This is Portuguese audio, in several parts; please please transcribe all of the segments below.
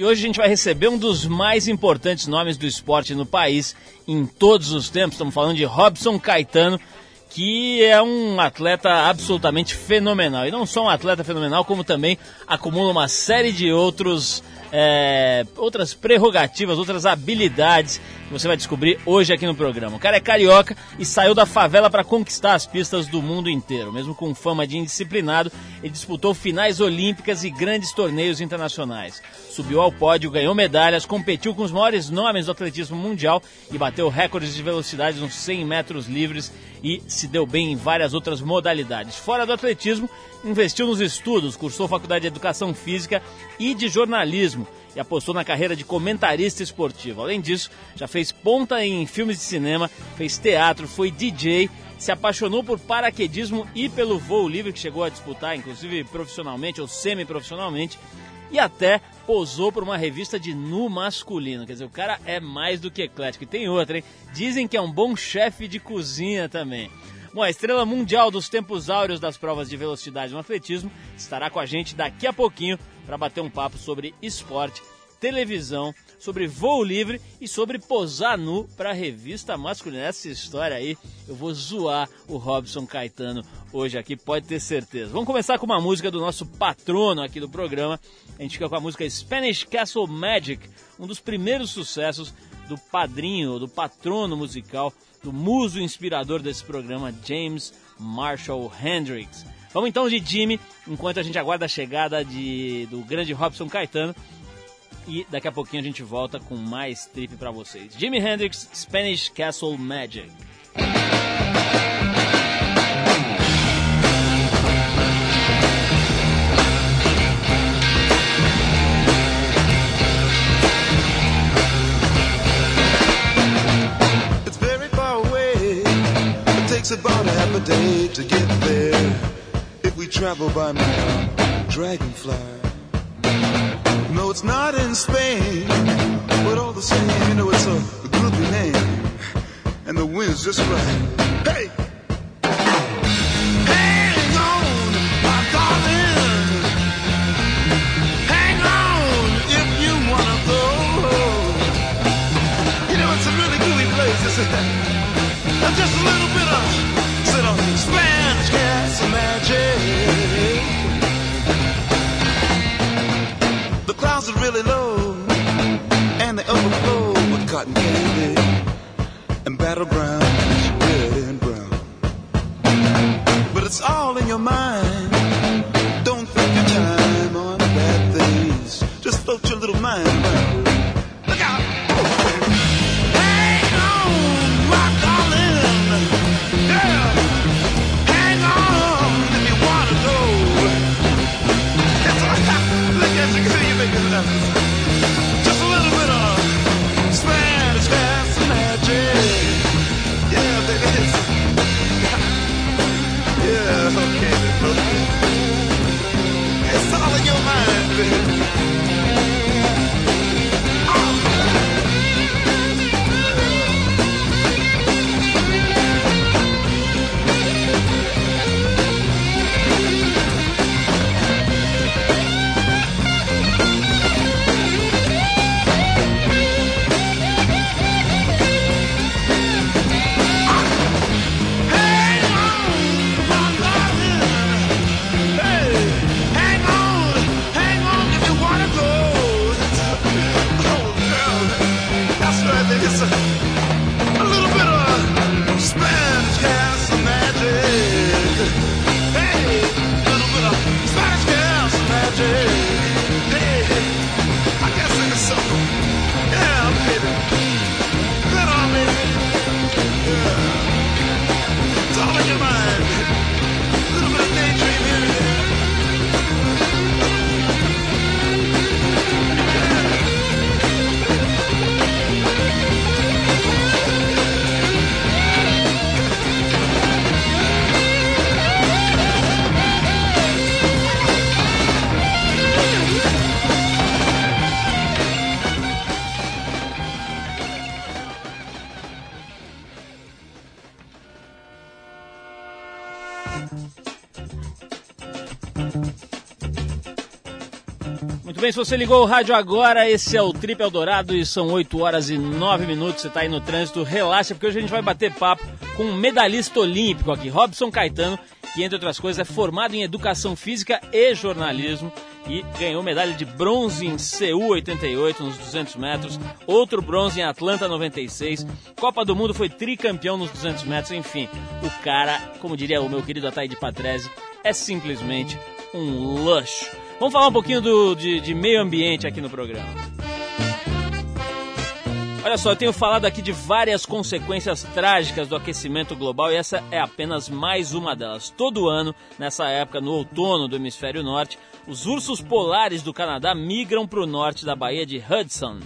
E hoje a gente vai receber um dos mais importantes nomes do esporte no país em todos os tempos. Estamos falando de Robson Caetano, que é um atleta absolutamente fenomenal. E não só um atleta fenomenal, como também acumula uma série de outros é, outras prerrogativas, outras habilidades que você vai descobrir hoje aqui no programa. O cara é carioca e saiu da favela para conquistar as pistas do mundo inteiro. Mesmo com fama de indisciplinado, ele disputou finais olímpicas e grandes torneios internacionais. Subiu ao pódio, ganhou medalhas, competiu com os maiores nomes do atletismo mundial e bateu recordes de velocidade nos 100 metros livres e se deu bem em várias outras modalidades. Fora do atletismo, investiu nos estudos, cursou faculdade de educação física e de jornalismo e apostou na carreira de comentarista esportivo. Além disso, já fez ponta em filmes de cinema, fez teatro, foi DJ, se apaixonou por paraquedismo e pelo voo livre que chegou a disputar, inclusive profissionalmente ou semi-profissionalmente, e até posou por uma revista de nu masculino. Quer dizer, o cara é mais do que eclético. E tem outra, hein? Dizem que é um bom chefe de cozinha também. Bom, a estrela mundial dos tempos áureos das provas de velocidade no atletismo estará com a gente daqui a pouquinho para bater um papo sobre esporte, televisão, sobre voo livre e sobre posar nu para a revista masculina. Essa história aí, eu vou zoar o Robson Caetano hoje aqui, pode ter certeza. Vamos começar com uma música do nosso patrono aqui do programa. A gente fica com a música Spanish Castle Magic, um dos primeiros sucessos do padrinho, do patrono musical do muso inspirador desse programa, James Marshall Hendrix. Vamos então de Jimmy, enquanto a gente aguarda a chegada de, do grande Robson Caetano. E daqui a pouquinho a gente volta com mais trip para vocês. Jimi Hendrix, Spanish Castle Magic. Day to get there. If we travel by dragonfly. No, it's not in Spain, but all the same, you know, it's a, groovy name. And the wind's just right. Hey! Hang on, my darling. Hang on if you wanna go. You know, it's a really groovy place, isn't just a little bit of cotton candy and battlegrounds, red and brown. But it's all in your mind. Don't think your time on bad things. Just float your little mind around. Bem, se você ligou o rádio agora, esse é o Trip Eldorado e são 8 horas e 9 minutos. Você está aí no trânsito, relaxa, porque hoje a gente vai bater papo com um medalhista olímpico aqui, Robson Caetano, que entre outras coisas é formado em Educação Física e Jornalismo e ganhou medalha de bronze em Seul 88 nos 200 metros, outro bronze em Atlanta 96, Copa do Mundo foi tricampeão nos 200 metros, enfim, o cara, como diria o meu querido Ataíde Patrese, é simplesmente um luxo. Vamos falar um pouquinho do, de, de meio ambiente aqui no programa. Olha só, eu tenho falado aqui de várias consequências trágicas do aquecimento global e essa é apenas mais uma delas. Todo ano, nessa época, no outono do hemisfério norte, os ursos polares do Canadá migram para o norte da Baía de Hudson.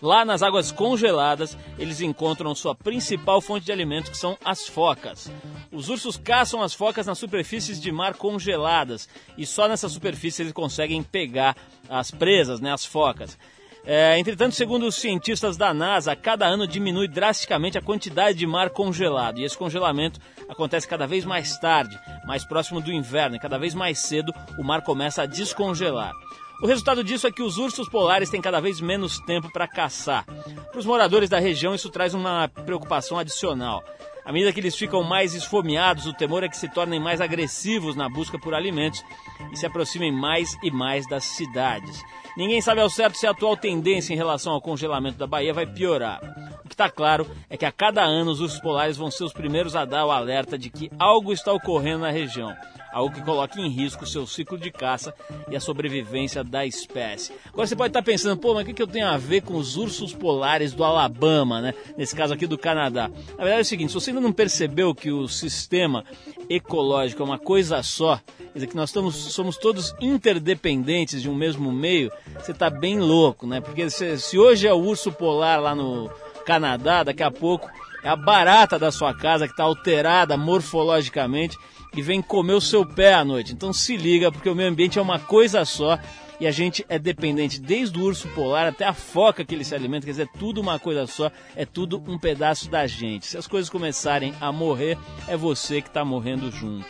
Lá nas águas congeladas, eles encontram sua principal fonte de alimento, que são as focas. Os ursos caçam as focas nas superfícies de mar congeladas e só nessa superfície eles conseguem pegar as presas, né, as focas. É, entretanto, segundo os cientistas da NASA, cada ano diminui drasticamente a quantidade de mar congelado. E esse congelamento acontece cada vez mais tarde, mais próximo do inverno, e cada vez mais cedo o mar começa a descongelar. O resultado disso é que os ursos polares têm cada vez menos tempo para caçar. Para os moradores da região, isso traz uma preocupação adicional. À medida que eles ficam mais esfomeados, o temor é que se tornem mais agressivos na busca por alimentos e se aproximem mais e mais das cidades. Ninguém sabe ao certo se a atual tendência em relação ao congelamento da Bahia vai piorar. O que está claro é que a cada ano os ursos polares vão ser os primeiros a dar o alerta de que algo está ocorrendo na região algo que coloca em risco seu ciclo de caça e a sobrevivência da espécie. Agora você pode estar pensando, pô, mas o que eu tenho a ver com os ursos polares do Alabama, né? Nesse caso aqui do Canadá. Na verdade é o seguinte, se você ainda não percebeu que o sistema ecológico é uma coisa só, quer dizer que nós estamos, somos todos interdependentes de um mesmo meio, você está bem louco, né? Porque se, se hoje é o urso polar lá no Canadá, daqui a pouco é a barata da sua casa que está alterada morfologicamente e vem comer o seu pé à noite. Então se liga, porque o meio ambiente é uma coisa só e a gente é dependente desde o urso polar até a foca que ele se alimenta, quer dizer, é tudo uma coisa só, é tudo um pedaço da gente. Se as coisas começarem a morrer, é você que está morrendo junto.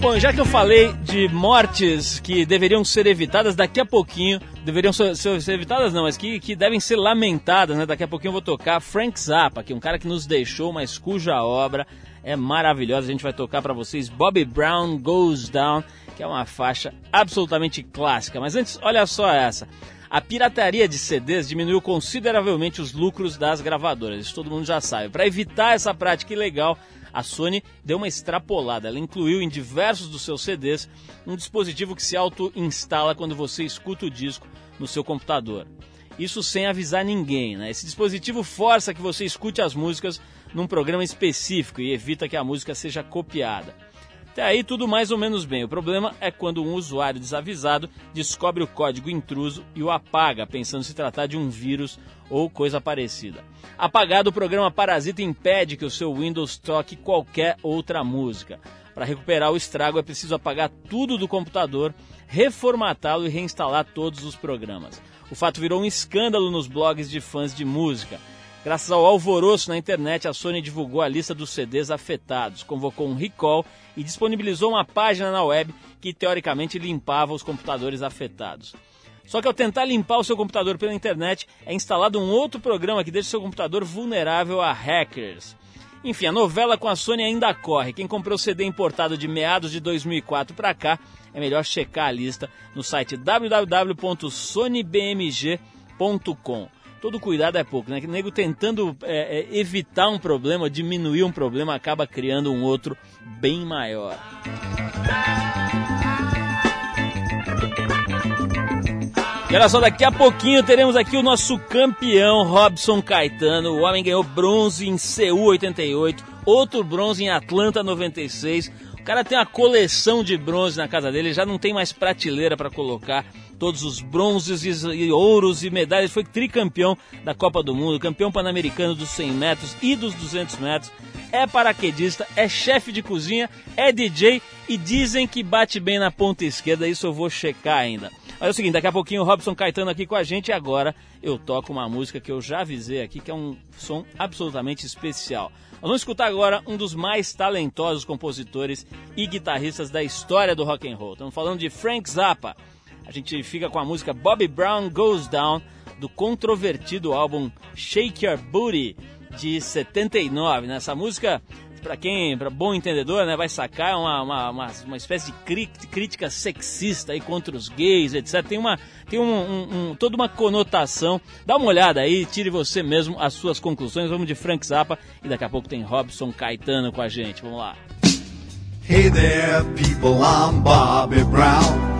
Bom, já que eu falei de mortes que deveriam ser evitadas, daqui a pouquinho, deveriam ser, ser, evitadas não, mas que, que devem ser lamentadas, né? Daqui a pouquinho eu vou tocar Frank Zappa, que é um cara que nos deixou, mas cuja obra é maravilhosa. A gente vai tocar para vocês Bobby Brown Goes Down, que é uma faixa absolutamente clássica. Mas antes, olha só essa. A pirataria de CDs diminuiu consideravelmente os lucros das gravadoras, isso todo mundo já sabe. Para evitar essa prática ilegal, a Sony deu uma extrapolada. Ela incluiu em diversos dos seus CDs um dispositivo que se auto-instala quando você escuta o disco no seu computador. Isso sem avisar ninguém, né? Esse dispositivo força que você escute as músicas num programa específico e evita que a música seja copiada. Até aí tudo mais ou menos bem. O problema é quando um usuário desavisado descobre o código intruso e o apaga, pensando se tratar de um vírus ou coisa parecida. Apagado, o programa Parasita impede que o seu Windows toque qualquer outra música. Para recuperar o estrago é preciso apagar tudo do computador, reformatá-lo e reinstalar todos os programas. O fato virou um escândalo nos blogs de fãs de música. Graças ao alvoroço na internet, a Sony divulgou a lista dos CDs afetados, convocou um recall e disponibilizou uma página na web que teoricamente limpava os computadores afetados. Só que ao tentar limpar o seu computador pela internet, é instalado um outro programa que deixa o seu computador vulnerável a hackers. Enfim, a novela com a Sony ainda corre. Quem comprou o CD importado de meados de 2004 para cá, é melhor checar a lista no site www.sonybmg.com todo cuidado é pouco, né? Que nego tentando é, é, evitar um problema, diminuir um problema, acaba criando um outro bem maior. E olha só, daqui a pouquinho teremos aqui o nosso campeão Robson Caetano. O homem ganhou bronze em Seul 88, outro bronze em Atlanta 96. O cara tem uma coleção de bronze na casa dele, já não tem mais prateleira para colocar todos os bronzes e ouros e medalhas. Foi tricampeão da Copa do Mundo, campeão pan-americano dos 100 metros e dos 200 metros. É paraquedista, é chefe de cozinha, é DJ e dizem que bate bem na ponta esquerda. Isso eu vou checar ainda. Mas é o seguinte, daqui a pouquinho o Robson Caetano aqui com a gente e agora eu toco uma música que eu já avisei aqui, que é um som absolutamente especial. Vamos escutar agora um dos mais talentosos compositores e guitarristas da história do rock and roll. Estamos falando de Frank Zappa. A gente fica com a música Bobby Brown Goes Down do controvertido álbum Shake Your Booty de 79. Nessa música para quem, para bom entendedor, né, vai sacar uma, uma, uma, uma espécie de crítica sexista aí contra os gays, etc. Tem uma, tem um, um, um, toda uma conotação. Dá uma olhada aí, tire você mesmo as suas conclusões. Vamos de Frank Zappa e daqui a pouco tem Robson Caetano com a gente. Vamos lá. Hey there, people, I'm Bobby Brown.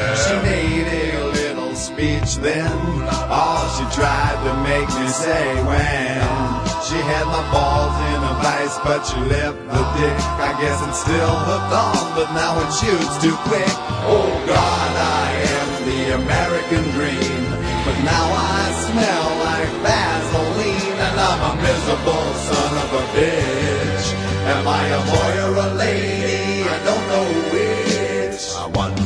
Speech then, all she tried to make me say when she had my balls in a vice, but she left the dick. I guess it's still hooked on, but now it shoots too quick. Oh God, I am the American dream. But now I smell like Vaseline, and I'm a miserable son of a bitch. Am I a boy or a lady?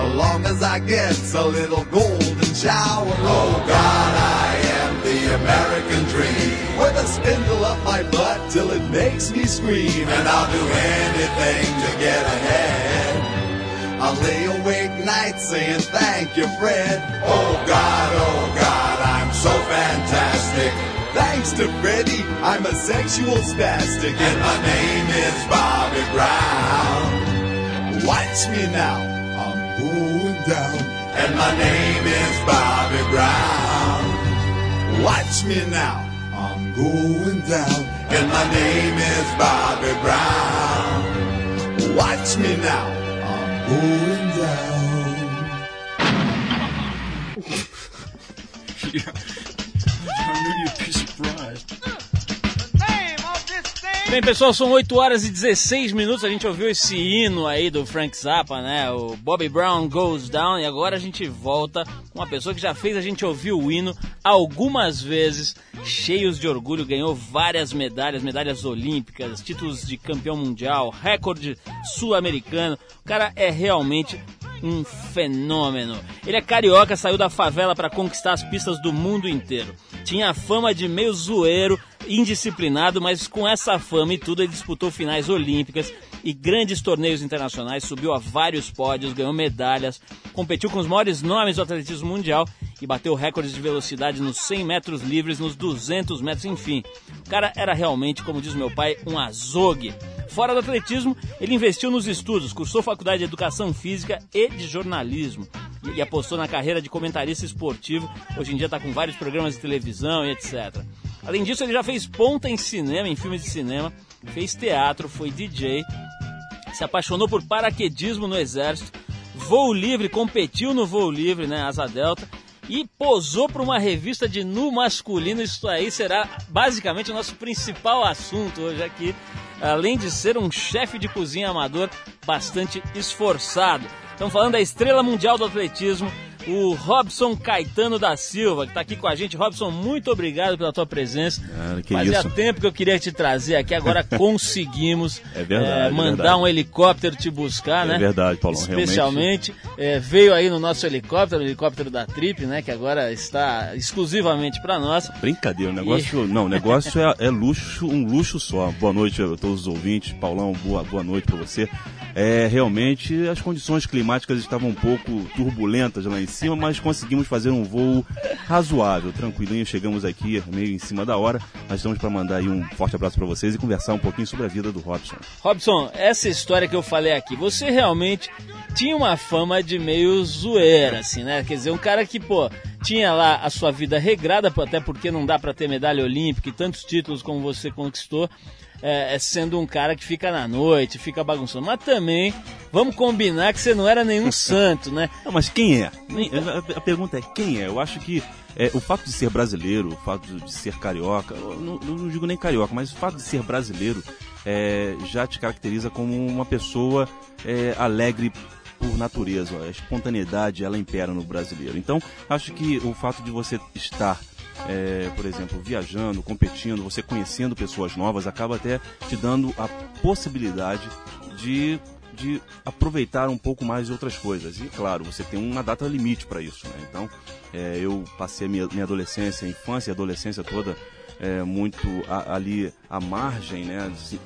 as long as I get a little golden shower. Oh God, I am the American dream with a spindle up my butt till it makes me scream. And I'll do anything to get ahead. I'll lay awake nights saying thank you, Fred. Oh God, oh God, I'm so fantastic. Thanks to Freddie, I'm a sexual spastic. And my name is Bobby Brown. Watch me now, down. And my name is Bobby Brown. Watch me now I'm going down. And my name is Bobby Brown. Watch me now, I'm going down. yeah. I knew you'd be surprised. Bem, pessoal, são 8 horas e 16 minutos. A gente ouviu esse hino aí do Frank Zappa, né? O Bobby Brown Goes Down. E agora a gente volta com uma pessoa que já fez a gente ouvir o hino algumas vezes, cheios de orgulho. Ganhou várias medalhas, medalhas olímpicas, títulos de campeão mundial, recorde sul-americano. O cara é realmente um fenômeno. Ele é carioca, saiu da favela para conquistar as pistas do mundo inteiro. Tinha a fama de meio zoeiro, indisciplinado, mas com essa fama e tudo ele disputou finais olímpicas e grandes torneios internacionais, subiu a vários pódios, ganhou medalhas, competiu com os maiores nomes do atletismo mundial e bateu recordes de velocidade nos 100 metros livres, nos 200 metros, enfim. O cara era realmente, como diz meu pai, um azogue. Fora do atletismo, ele investiu nos estudos, cursou faculdade de educação física e de jornalismo e apostou na carreira de comentarista esportivo. Hoje em dia está com vários programas de televisão e etc. Além disso, ele já fez ponta em cinema, em filmes de cinema, fez teatro, foi DJ, se apaixonou por paraquedismo no exército, voo livre, competiu no voo livre, né, asa delta, e posou para uma revista de nu masculino. Isso aí será basicamente o nosso principal assunto hoje aqui, além de ser um chefe de cozinha amador bastante esforçado. Estamos falando da estrela mundial do atletismo, o Robson Caetano da Silva, que está aqui com a gente. Robson, muito obrigado pela tua presença. Que Fazia isso. tempo que eu queria te trazer aqui, agora conseguimos É verdade, eh, mandar é verdade. um helicóptero te buscar, É né? verdade, Paulão, Especialmente eh, veio aí no nosso helicóptero, o helicóptero da Trip, né? Que agora está exclusivamente para nós. Brincadeira, o negócio. Não, o negócio é, é luxo, um luxo só. Boa noite a todos os ouvintes. Paulão, boa, boa noite para você. É, realmente as condições climáticas estavam um pouco turbulentas lá em cima, mas conseguimos fazer um voo razoável, tranquilinho. Chegamos aqui meio em cima da hora. Nós estamos para mandar aí um forte abraço para vocês e conversar um pouquinho sobre a vida do Robson. Robson, essa história que eu falei aqui, você realmente tinha uma fama de meio zoeira, assim, né? Quer dizer, um cara que, pô, tinha lá a sua vida regrada, até porque não dá pra ter medalha olímpica e tantos títulos como você conquistou, é, é sendo um cara que fica na noite, fica bagunçando. Mas também, vamos combinar que você não era nenhum santo, né? Não, mas quem é? A, pergunta é quem é? Eu acho que é, o fato de ser brasileiro, o fato de ser carioca, eu não, não digo nem carioca, mas o fato de ser brasileiro é, já te caracteriza como uma pessoa é, alegre por natureza. A espontaneidade, ela impera no brasileiro. Então, acho que o fato de você estar é, por exemplo, viajando, competindo, você conhecendo pessoas novas, acaba até te dando a possibilidade de, de aproveitar um pouco mais outras coisas. E, claro, você tem uma data limite para isso. Né? Então, é, eu passei minha, minha adolescência, infância e adolescência toda é, muito a- ali à margem, né? se-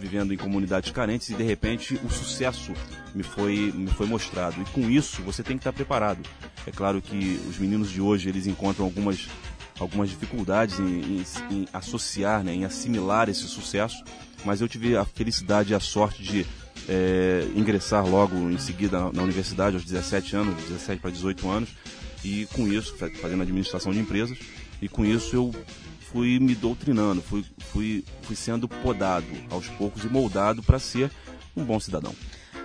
vivendo em comunidades carentes e de repente o sucesso me foi, me foi mostrado. E com isso você tem que estar preparado. É claro que os meninos de hoje eles encontram algumas algumas dificuldades em, em- em associar, né, em assimilar esse sucesso, mas eu tive a felicidade e a sorte de é, ingressar logo em seguida na, na universidade aos 17 anos, 17 para 18 anos, e com isso, fa- fazendo administração de empresas, e com isso eu fui me doutrinando, fui, fui, fui sendo podado aos poucos e moldado para ser um bom cidadão.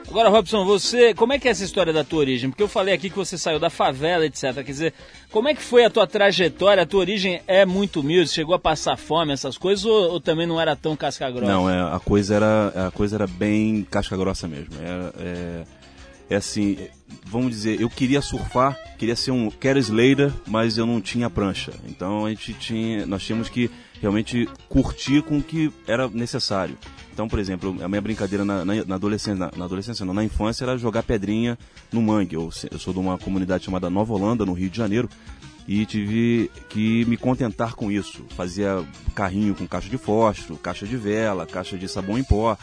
Agora, Robson, você, como é que é essa história da tua origem? Porque eu falei aqui que você saiu da favela, etc. Quer dizer, como é que foi a tua trajetória? A tua origem é muito humilde? Chegou a passar fome, essas coisas, ou, ou também não era tão casca grossa? Não, é, a coisa era a coisa era bem casca grossa mesmo. É, é, é assim, vamos dizer, eu queria surfar, queria ser um Kerry Slater, mas eu não tinha prancha. Então a gente tinha, nós tínhamos que realmente curtir com o que era necessário. Então, por exemplo, a minha brincadeira na, na- na adolescência, na, na adolescência não, na infância era jogar pedrinha no mangue. Eu, eu sou de uma comunidade chamada Nova Holanda, no Rio de Janeiro, e tive que me contentar com isso. Fazia carrinho com caixa de fósforo, caixa de vela, caixa de sabão em pó.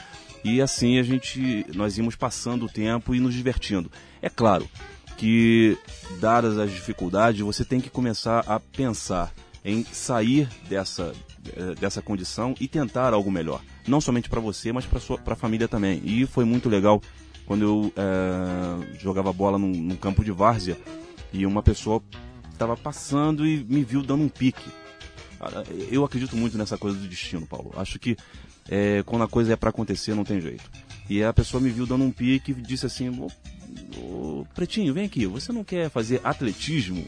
E assim a gente, nós íamos passando o tempo e nos divertindo. É claro que, dadas as dificuldades, você tem que começar a pensar em sair dessa, eh, dessa condição e tentar algo melhor. Não somente para você, mas para a família também. E foi muito legal quando eu eh, jogava bola num, num campo de várzea e uma pessoa estava passando e me viu dando um pique. Cara, Eu acredito muito nessa coisa do destino, Paulo. Acho que é, quando a coisa é para acontecer, não tem jeito. E a pessoa me viu dando um pique e disse assim: ô, Pretinho, vem aqui, você não quer fazer atletismo?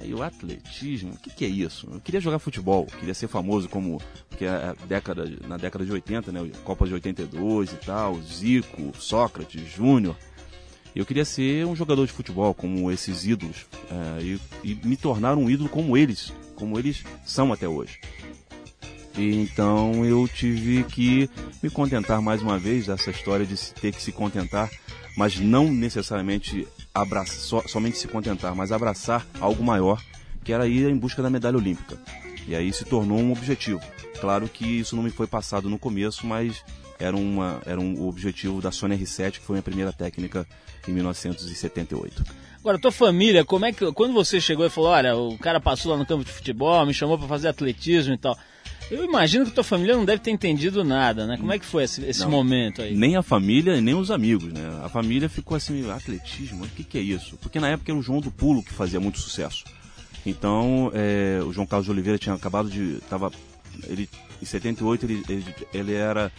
Aí o atletismo, o que, que é isso? Eu queria jogar futebol, queria ser famoso como que é a década, na década de 80, né? Copa de 82 e tal, Zico, Sócrates, Júnior. Eu queria ser um jogador de futebol como esses ídolos é, e, e me tornar um ídolo como eles, como eles são até hoje. E então eu tive que me contentar mais uma vez dessa história de ter que se contentar, mas não necessariamente abraçar, só, somente se contentar, mas abraçar algo maior, que era ir em busca da medalha olímpica. E aí se tornou um objetivo. Claro que isso não me foi passado no começo, mas era, uma, era um objetivo da Sony R7, que foi minha primeira técnica em 1978. Agora, tua família, como é que. Quando você chegou e falou, olha, o cara passou lá no campo de futebol, me chamou para fazer atletismo e tal. Eu imagino que tua família não deve ter entendido nada, né? Como é que foi esse, esse Não. momento aí? Nem a família, nem os amigos, né? A família ficou assim, atletismo, o que, que é isso? Porque na época era o João do Pulo que fazia muito sucesso. Então, é, o João Carlos de Oliveira tinha acabado de. Tava, ele, em 78 ele, ele, ele era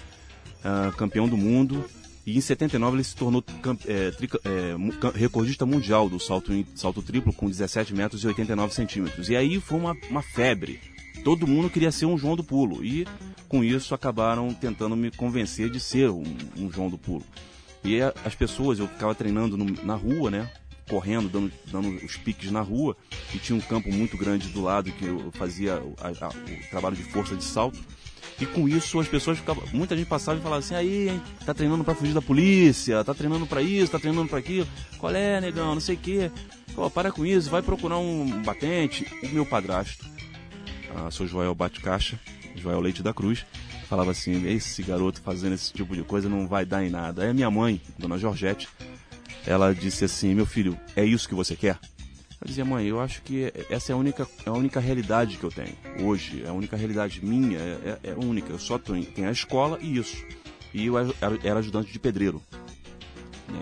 ah, campeão do mundo e em 79 ele se tornou é, trica- é, recordista mundial do salto, salto triplo com 17 metros e 89 centímetros. E aí foi uma, uma febre. Todo mundo queria ser um João do Pulo e com isso acabaram tentando me convencer de ser um, um João do Pulo. E as pessoas, eu ficava treinando no- na rua, né? correndo, dando, dando os piques na rua, e tinha um campo muito grande do lado que eu fazia o, a, a, o trabalho de força de salto. E com isso as pessoas ficavam. Muita gente passava e falava assim, aí, hein, tá treinando para fugir da polícia, tá treinando para isso, tá treinando para aquilo. Qual é, negão? Não sei o quê. Pô, para com isso, vai procurar um batente. O meu padrasto, ah, seu Joel Bate Caixa, Joel Leite da Cruz, falava assim, esse garoto fazendo esse tipo de coisa não vai dar em nada. Aí a minha mãe, dona Georgette, ela disse assim, meu filho, é isso que você quer? Eu dizia, mãe, eu acho que essa é a única, é a única realidade que eu tenho hoje. É a única realidade minha, é, é, é única. Eu só tenho, tenho a escola e isso. E eu era, era ajudante de pedreiro.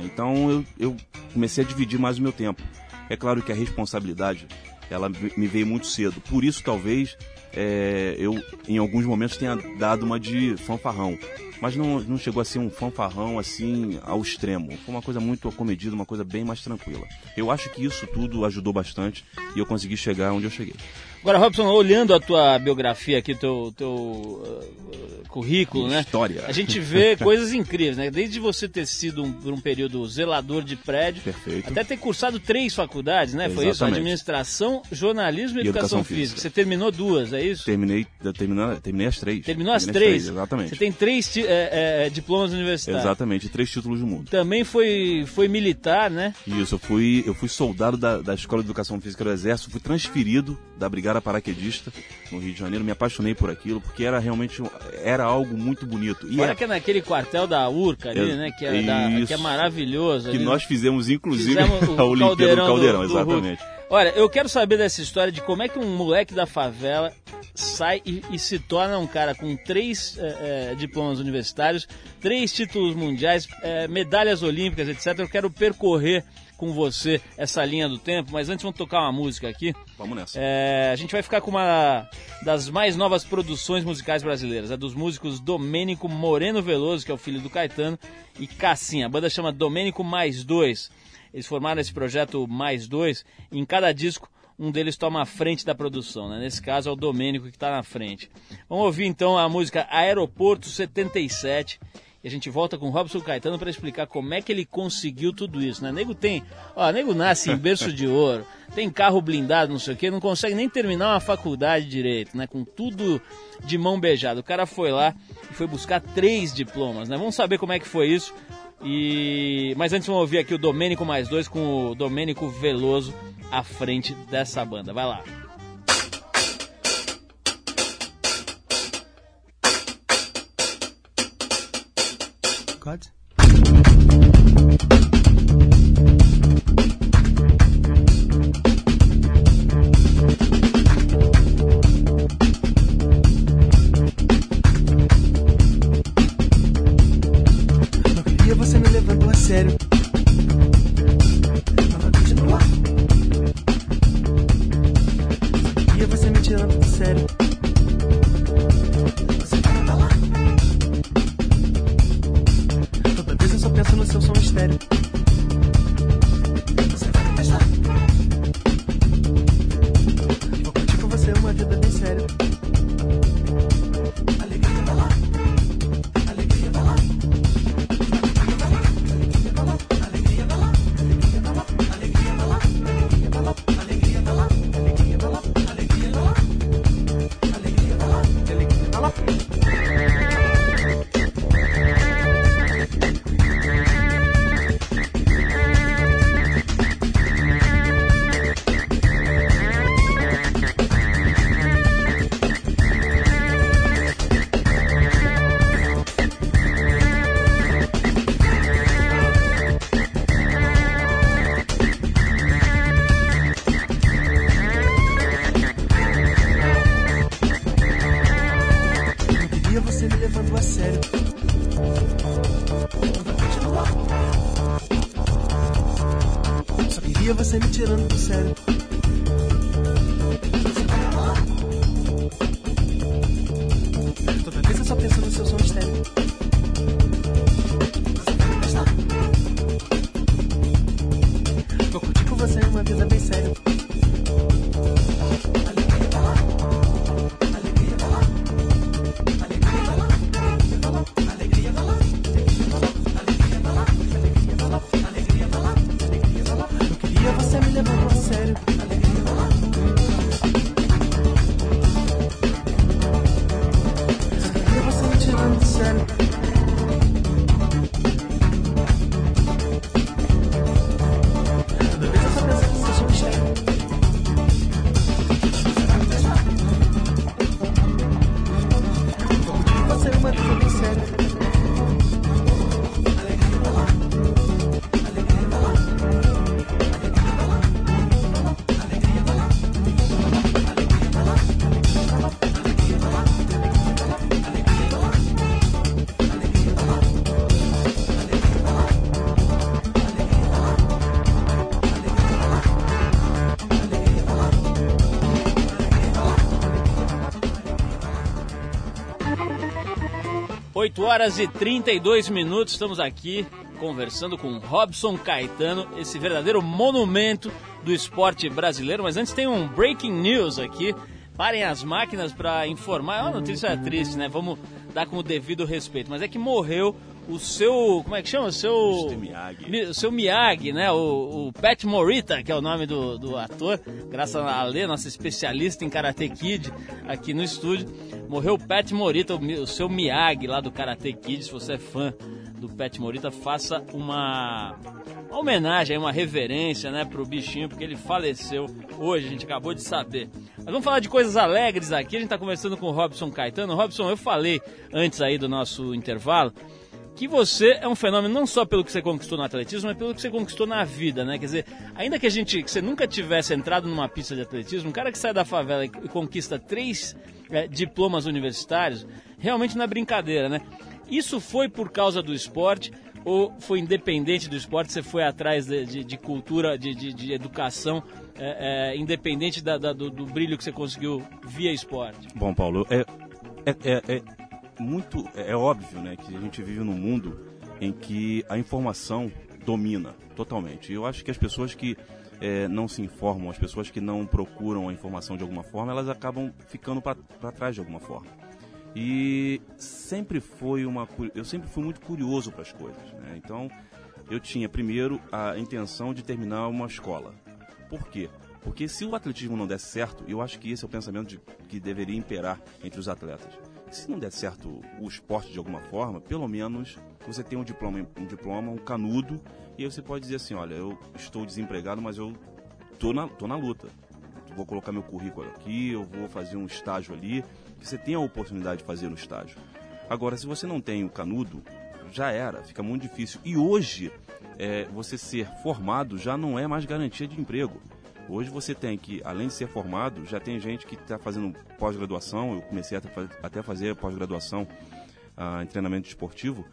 Então eu, eu comecei a dividir mais o meu tempo. É claro que a responsabilidade, ela me veio muito cedo. Por isso, talvez, é, eu, em alguns momentos, tenha dado uma de fanfarrão mas não, não chegou a ser um fanfarrão assim ao extremo. Foi uma coisa muito acomedida, uma coisa bem mais tranquila. Eu acho que isso tudo ajudou bastante e eu consegui chegar onde eu cheguei. Agora, Robson, olhando a tua biografia aqui, teu, teu uh, currículo, né? História. A gente vê coisas incríveis, né? Desde você ter sido um, por um período zelador de prédio, Perfeito. até ter cursado três faculdades, né? Foi isso? Administração, jornalismo e, e educação, educação física. física. Você terminou duas, é isso? Terminei, terminei, terminei as três. Terminou as três? três? Exatamente. Você tem três é, é, diplomas universitários. Exatamente, três títulos do mundo. Também foi, foi militar, né? Isso, eu fui, eu fui soldado da, da Escola de Educação Física do Exército, fui transferido da Brigada Paraquedista no Rio de Janeiro, me apaixonei por aquilo, porque era realmente era algo muito bonito. E Olha é... que é naquele quartel da URCA ali, é, né? Que é, da, que é maravilhoso. Que ali, nós fizemos, inclusive, a Olimpíada do Caldeirão, do, do exatamente. Hulk. Olha, eu quero saber dessa história de como é que um moleque da favela sai e, e se torna um cara com três é, diplomas universitários, três títulos mundiais, é, medalhas olímpicas, etc. Eu quero percorrer com você essa linha do tempo, mas antes vamos tocar uma música aqui. Vamos nessa. É, a gente vai ficar com uma das mais novas produções musicais brasileiras, é dos músicos Domênico Moreno Veloso, que é o filho do Caetano, e Cassinha. A banda chama Domênico Mais Dois. Eles formaram esse projeto Mais Dois, e em cada disco um deles toma a frente da produção, né? Nesse caso é o Domênico que está na frente. Vamos ouvir então a música Aeroporto 77 e a gente volta com o Robson Caetano para explicar como é que ele conseguiu tudo isso, né? Nego tem, ó, nego nasce em berço de ouro, tem carro blindado, não sei o quê, não consegue nem terminar uma faculdade direito, né? Com tudo de mão beijada. O cara foi lá e foi buscar três diplomas, né? Vamos saber como é que foi isso. E mas antes vamos ouvir aqui o Domênico mais dois com o Domênico Veloso à frente dessa banda. Vai lá. Gott. só pensa no seu som estéreo. 8 horas e 32 minutos, estamos aqui conversando com Robson Caetano, esse verdadeiro monumento do esporte brasileiro. Mas antes tem um breaking news aqui. Parem as máquinas para informar. É uma notícia triste, né? Vamos dar com o devido respeito. Mas é que morreu o seu. Como é que chama? O seu. Mr. Miyagi. Mi- O seu Miyagi, né? O, o Pat Morita, que é o nome do, do ator. Graças a Lê, nossa especialista em Karate Kid, aqui no estúdio. Morreu o Pat Morita, o, seu Miyagi lá do Karate Kid. Se você é fã do Pat Morita, faça uma, homenagem, uma reverência, né, pro bichinho, porque ele faleceu hoje, a gente acabou de saber. Mas vamos falar de coisas alegres aqui. A gente tá conversando com o Robson Caetano. Robson, eu falei antes aí do nosso intervalo que você é um fenômeno não só pelo que você conquistou no atletismo, mas pelo que você conquistou na vida, né? Quer dizer, ainda que a gente, que você nunca tivesse entrado numa pista de atletismo, um cara que sai da favela e conquista três eh, diplomas universitários, realmente não é brincadeira, né? Isso foi por causa do esporte ou foi independente do esporte? Você foi atrás de, de- de cultura, de, de- educação, eh, eh, independente da- da- do, do brilho que você conseguiu via esporte? Bom, Paulo, é, é, é, é muito. É, é óbvio né, que a gente vive num mundo em que a informação domina totalmente. Eu acho que as pessoas que é, não se informam, as pessoas que não procuram a informação de alguma forma, elas acabam ficando para trás de alguma forma. E sempre foi uma. Eu sempre fui muito curioso para as coisas. Né? Então, eu tinha primeiro a intenção de terminar uma escola. Por quê? Porque se o atletismo não desse certo, eu acho que esse é o pensamento de- que deveria imperar entre os atletas. Se não der certo o esporte de alguma forma, pelo menos você tem um diploma, um diploma, um canudo, e aí você pode dizer assim, olha, eu estou desempregado, mas eu tô na, tô na luta. Vou colocar meu currículo aqui, eu vou fazer um estágio ali, você tem a oportunidade de fazer no estágio. Agora, se você não tem o canudo, já era, fica muito difícil. E hoje, é, você ser formado já não é mais garantia de emprego. Hoje você tem que, além de ser formado, já tem gente que está fazendo pós-graduação. Eu comecei até fazer pós-graduação ah, em treinamento esportivo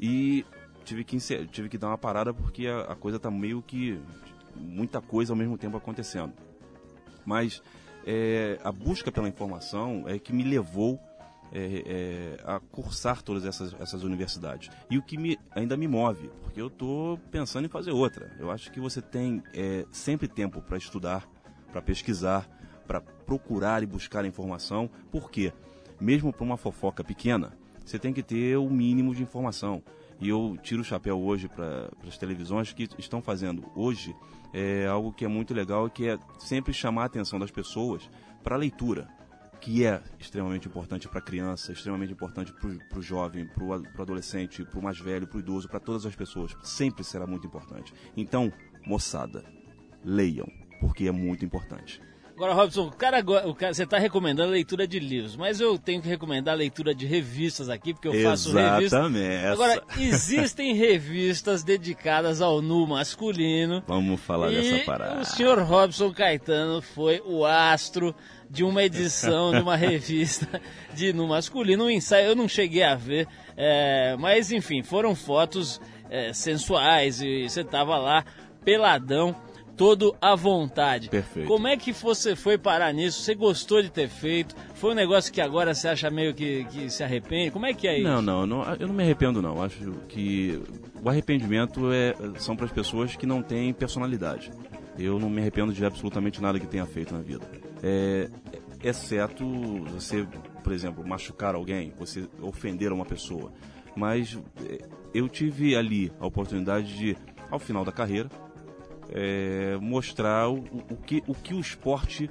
e tive que, tive que dar uma parada porque a, a coisa está meio que muita coisa ao mesmo tempo acontecendo. Mas é, a busca pela informação é que me levou é, é, a cursar todas essas, essas universidades. E o que me, ainda me move, porque eu estou pensando em fazer outra. Eu acho que você tem é, sempre tempo para estudar, para pesquisar, para procurar e buscar informação. Por quê? Mesmo para uma fofoca pequena, você tem que ter o mínimo de informação. E eu tiro o chapéu hoje para as televisões que estão fazendo hoje é algo que é muito legal, que é sempre chamar a atenção das pessoas para a leitura, que é extremamente importante para a criança, extremamente importante para o jovem, para o adolescente, para o mais velho, para o idoso, para todas as pessoas. Sempre será muito importante. Então, moçada, leiam, porque é muito importante. Agora, Robson, o cara, o cara, você está recomendando a leitura de livros, mas eu tenho que recomendar a leitura de revistas aqui, porque eu faço revista. Exatamente. Agora, existem revistas dedicadas ao nu masculino. Vamos falar dessa parada. o senhor Robson Caetano foi o astro de uma edição de uma revista de nu masculino, um ensaio, eu não cheguei a ver, é, mas enfim, foram fotos é, sensuais e você tava lá peladão, todo à vontade. Perfeito. Como é que você foi parar nisso? Você gostou de ter feito? Foi um negócio que agora você acha meio que, que se arrepende? Como é que é isso? Não, não, não, eu não me arrependo não. Acho que o arrependimento é, são para as pessoas que não têm personalidade. Eu não me arrependo de absolutamente nada que tenha feito na vida. É, exceto você, por exemplo, machucar alguém, você ofender uma pessoa. Mas é, eu tive ali a oportunidade de, ao final da carreira, é, mostrar o, o, que, o que o esporte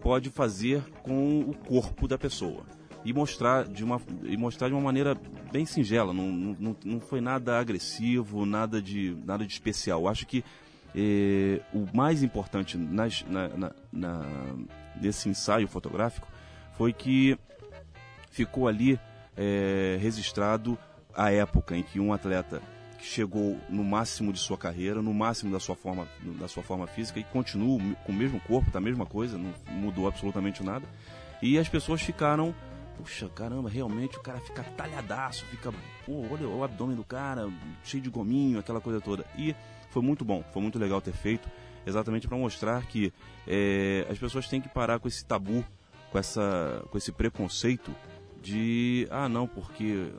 pode fazer com o corpo da pessoa. E mostrar de uma e mostrar de uma maneira bem singela não, não, não foi nada agressivo nada de nada de especial. Acho que eh, o mais importante nas, na, na, na, nesse ensaio fotográfico foi que ficou ali eh, registrado a época em que um atleta chegou no máximo de sua carreira, no máximo da sua forma, da sua forma física e continua com o mesmo corpo, tá a mesma coisa, não mudou absolutamente nada. E as pessoas ficaram, puxa, caramba, realmente o cara fica talhadaço, fica, pô, olha o abdômen do cara, cheio de gominho, aquela coisa toda. E foi muito bom, foi muito legal ter feito, exatamente para mostrar que é, as pessoas têm que parar com esse tabu, com, essa, com esse preconceito de, ah, não, porque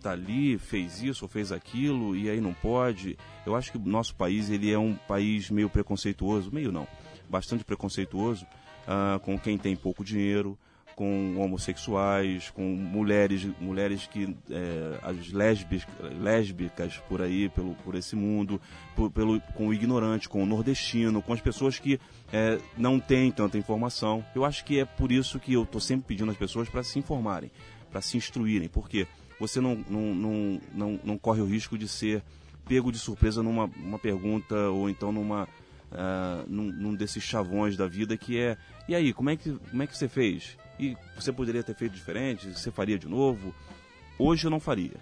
tá ali, fez isso ou fez aquilo e aí não pode. Eu acho que o nosso país ele é um país meio preconceituoso, meio não, bastante preconceituoso uh, com quem tem pouco dinheiro, com homossexuais, com mulheres, mulheres que é, as lésbicas, lésbicas por aí, pelo, por esse mundo, por, pelo, com o ignorante, com o nordestino, com as pessoas que é, não têm tanta informação. Eu acho que é por isso que eu estou sempre pedindo às pessoas para se informarem, para se instruírem, porque você não, não, não, não, não corre o risco de ser pego de surpresa numa uma pergunta ou então numa uh, num, num, desses chavões da vida que é e aí como é que como é que você fez? E você poderia ter feito diferente? Você faria de novo? Hoje eu não faria.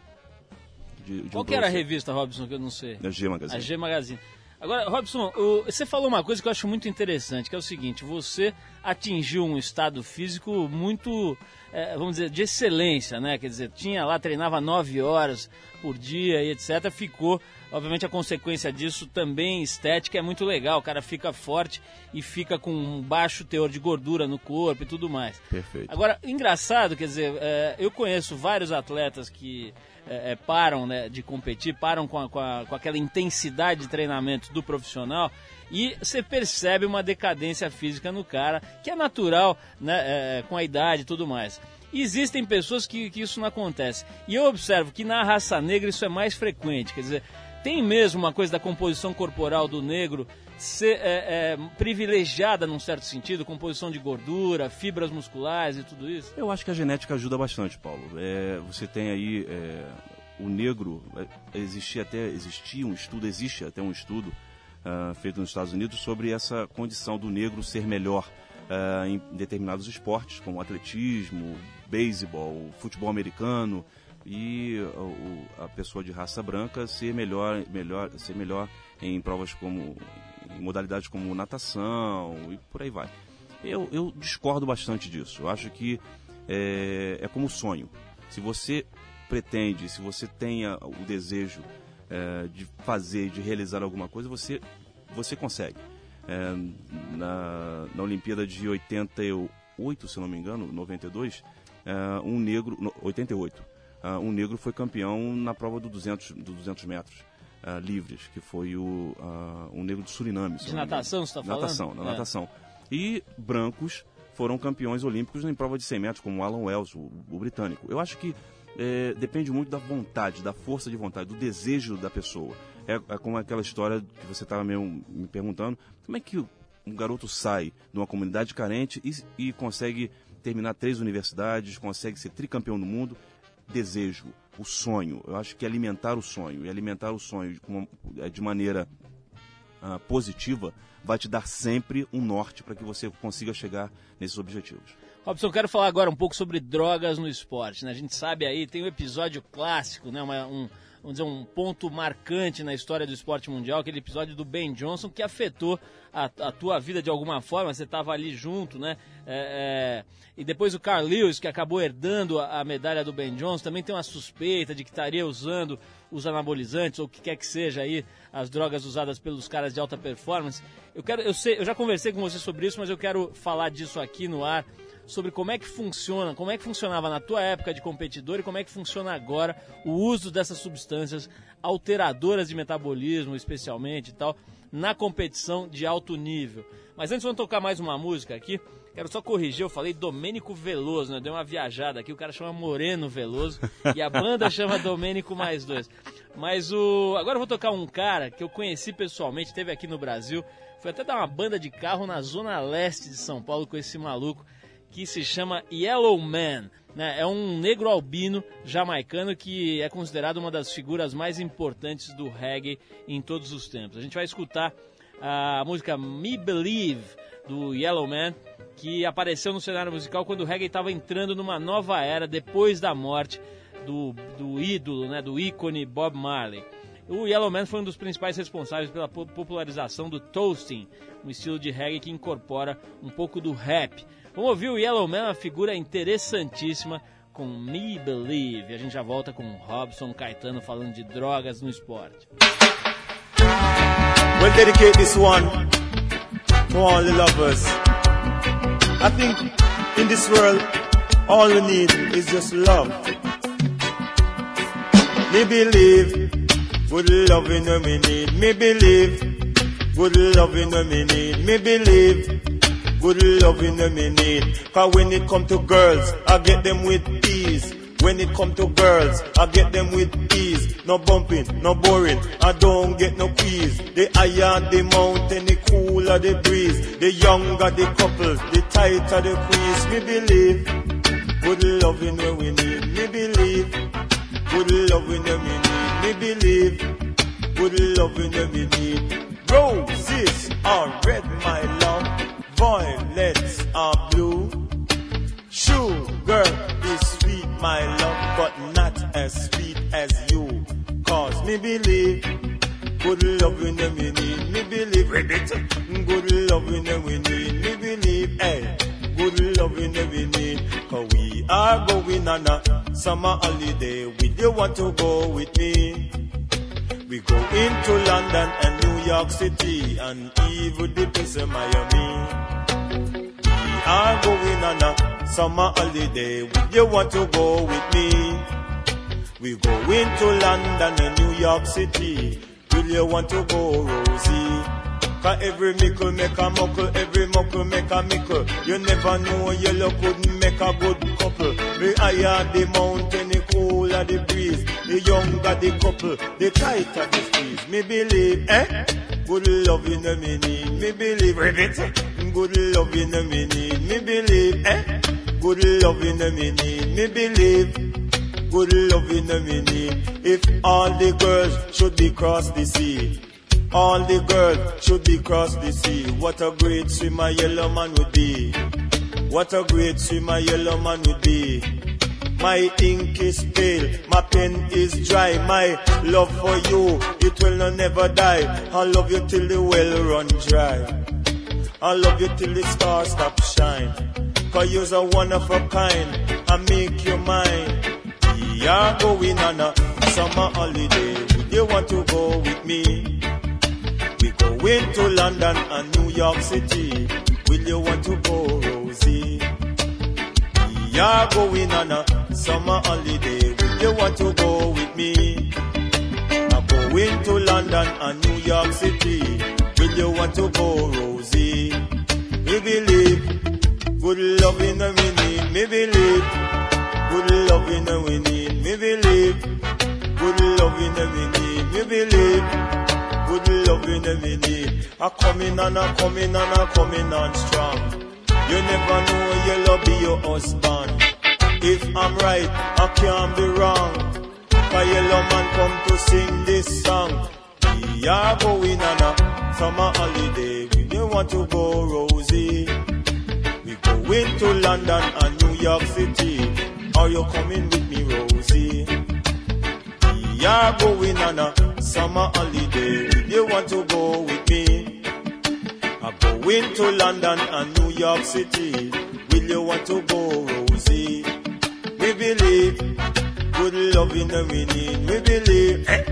De, de qual que era a revista Robson que eu não sei? A G Magazine. A G Magazine Agora, Robson, você falou uma coisa que eu acho muito interessante, que é o seguinte: você atingiu um estado físico muito, é, vamos dizer, de excelência, né? Quer dizer, tinha lá, treinava nove horas por dia e etc. Ficou, obviamente, a consequência disso também estética é muito legal. O cara fica forte e fica com um baixo teor de gordura no corpo e tudo mais. Perfeito. Agora, engraçado, quer dizer, é, eu conheço vários atletas que é, é, param né, de competir, param com, a, com, a, com aquela intensidade de treinamento do profissional e você percebe uma decadência física no cara, que é natural né, é, com a idade e tudo mais. E existem pessoas que, que isso não acontece. E eu observo que na raça negra isso é mais frequente, quer dizer, tem mesmo uma coisa da composição corporal do negro ser é, é, privilegiada num certo sentido, composição de gordura, fibras musculares e tudo isso? Eu acho que a genética ajuda bastante, Paulo. É, você tem aí é, o negro, é, existia até existia um estudo, existe até um estudo uh, feito nos Estados Unidos sobre essa condição do negro ser melhor uh, em determinados esportes, como atletismo, beisebol, futebol americano e a, pessoa de raça branca ser melhor, melhor, ser melhor em provas como em modalidades como natação e por aí vai. Eu, eu discordo bastante disso. Eu acho que é, é como sonho. Se você pretende, se você tenha o desejo é, de fazer, de realizar alguma coisa, você, você consegue. É, na, na Olimpíada de 88, se não me engano, 92, é, um negro, 88, é, um negro foi campeão na prova do 200, do 200 metros uh, livres, que foi o uh, um negro do Suriname. De natação, você está falando? Natação, na é. natação. E brancos foram campeões olímpicos em prova de 100 metros, como o Alan Wells, o, o britânico. Eu acho que é, depende muito da vontade, da força de vontade, do desejo da pessoa. É, é como aquela história que você estava me perguntando, como é que um garoto sai de uma comunidade carente e, e consegue terminar três universidades, consegue ser tricampeão do mundo? Desejo, o sonho. Eu acho que alimentar o sonho e alimentar o sonho de, é, maneira uh, positiva vai te dar sempre um norte para que você consiga chegar nesses objetivos. Robson, quero falar agora um pouco sobre drogas no esporte. Né? A gente sabe aí, tem um episódio clássico, né? Uma, um, vamos dizer, um ponto marcante na história do esporte mundial, aquele episódio do Ben Johnson que afetou a, a tua vida de alguma forma, você estava ali junto, né? É, é, e depois o Carl Lewis, que acabou herdando a, a, medalha do Ben Johnson, também tem uma suspeita de que estaria usando os anabolizantes ou o que quer que seja aí, as drogas usadas pelos caras de alta performance. Eu quero, eu sei, eu já conversei com você sobre isso, mas eu quero falar disso aqui no ar sobre como é que funciona, como é que funcionava na tua época de competidor e como é que funciona agora o uso dessas substâncias alteradoras de metabolismo, especialmente e tal, na competição de alto nível. Mas antes vamos tocar mais uma música aqui. Quero só corrigir, eu falei Domênico Veloso, né? Deu uma viajada aqui, o cara chama Moreno Veloso e a banda chama Domênico mais dois. Mas o. Agora eu vou tocar um cara que eu conheci pessoalmente, teve aqui no Brasil. Foi até dar uma banda de carro na zona leste de São Paulo com esse maluco que se chama Yellow Man. Né? É um negro albino jamaicano que é considerado uma das figuras mais importantes do reggae em todos os tempos. A gente vai escutar a música Me Believe do Yellow Man, que apareceu no cenário musical quando o reggae estava entrando numa nova era depois da morte do, do ídolo, né, do ícone Bob Marley. O Yellow Man foi um dos principais responsáveis pela popularização do toasting, um estilo de reggae que incorpora um pouco do rap. Vamos ouvir o Yellow Man, uma figura interessantíssima com Me Believe. A gente já volta com Robson Caetano falando de drogas no esporte. We'll dedicate this one to all the lovers. I think in this world, all we need is just love. Me believe. Good loving when we need. Me believe. Good loving when we need. Me believe. Good loving when we need. Cause when it come to girls, I get them with ease. When it come to girls, I get them with ease. No bumping, no boring, I don't get no quease. The higher the mountain, the cooler the breeze. The younger the couple, the tighter the squeeze. Me believe, good loving when we need. Me believe, good loving when we need. Me believe, good loving when we need. Roses are red, my love. Violets are blue. Sugar is sweet, my love, but not as sweet as you. Cause me believe, good loving them we need, me believe, Ribbit. Good loving them we need, me believe, hey. Good loving them we need, cause we are going on a summer holiday. Will you want to go with me? We go into London and New York City and even the place of Miami. We are going on a summer holiday. Would you want to go with me? We go into London and New York City. Will you want to go, Rosie? Cause every mickle make a muckle, every muckle make a mickle. You never know yellow couldn't make a good couple. The higher the mountain, the cooler the breeze. The younger the couple, the tighter the squeeze. Me believe, eh? Good loving the me need, me believe, ribbit. Good loving the me need, me believe, eh? Good loving the me need, me believe. Good loving the me need. If all the girls should be cross the sea. All the girls should be cross the sea. What a great swimmer yellow man would be. What a great swimmer yellow man would be. My ink is pale, my pen is dry. My love for you, it will not never die. I love you till the well run dry. I love you till the stars stop shine. Cause you're a one of a kind. I make you mine. Are going on a summer holiday. Would you want to go with me? We going to London and New York City. Will you want to go, Rosie? We are going on a summer holiday. Will you want to go with me? I'm going to London and New York City. Will you want to go, Rosie? Me believe good loving and we need. Me believe good loving and we need. Me believe good loving and we need. Me believe good loving we need. A coming and a coming and a coming on strong. You never know you'll be your husband. If I'm right, I can't be wrong. Cause yellow man come to sing this song. We are going on a summer holiday. We don't want to go, Rosie. We going to London and New York City. Are you coming with me, Rosie? We are going on a summer holiday. Don't want to go with me. I'm going to London and New York City. Will you want to go, Rosie? We believe good loving that we need. We believe eh,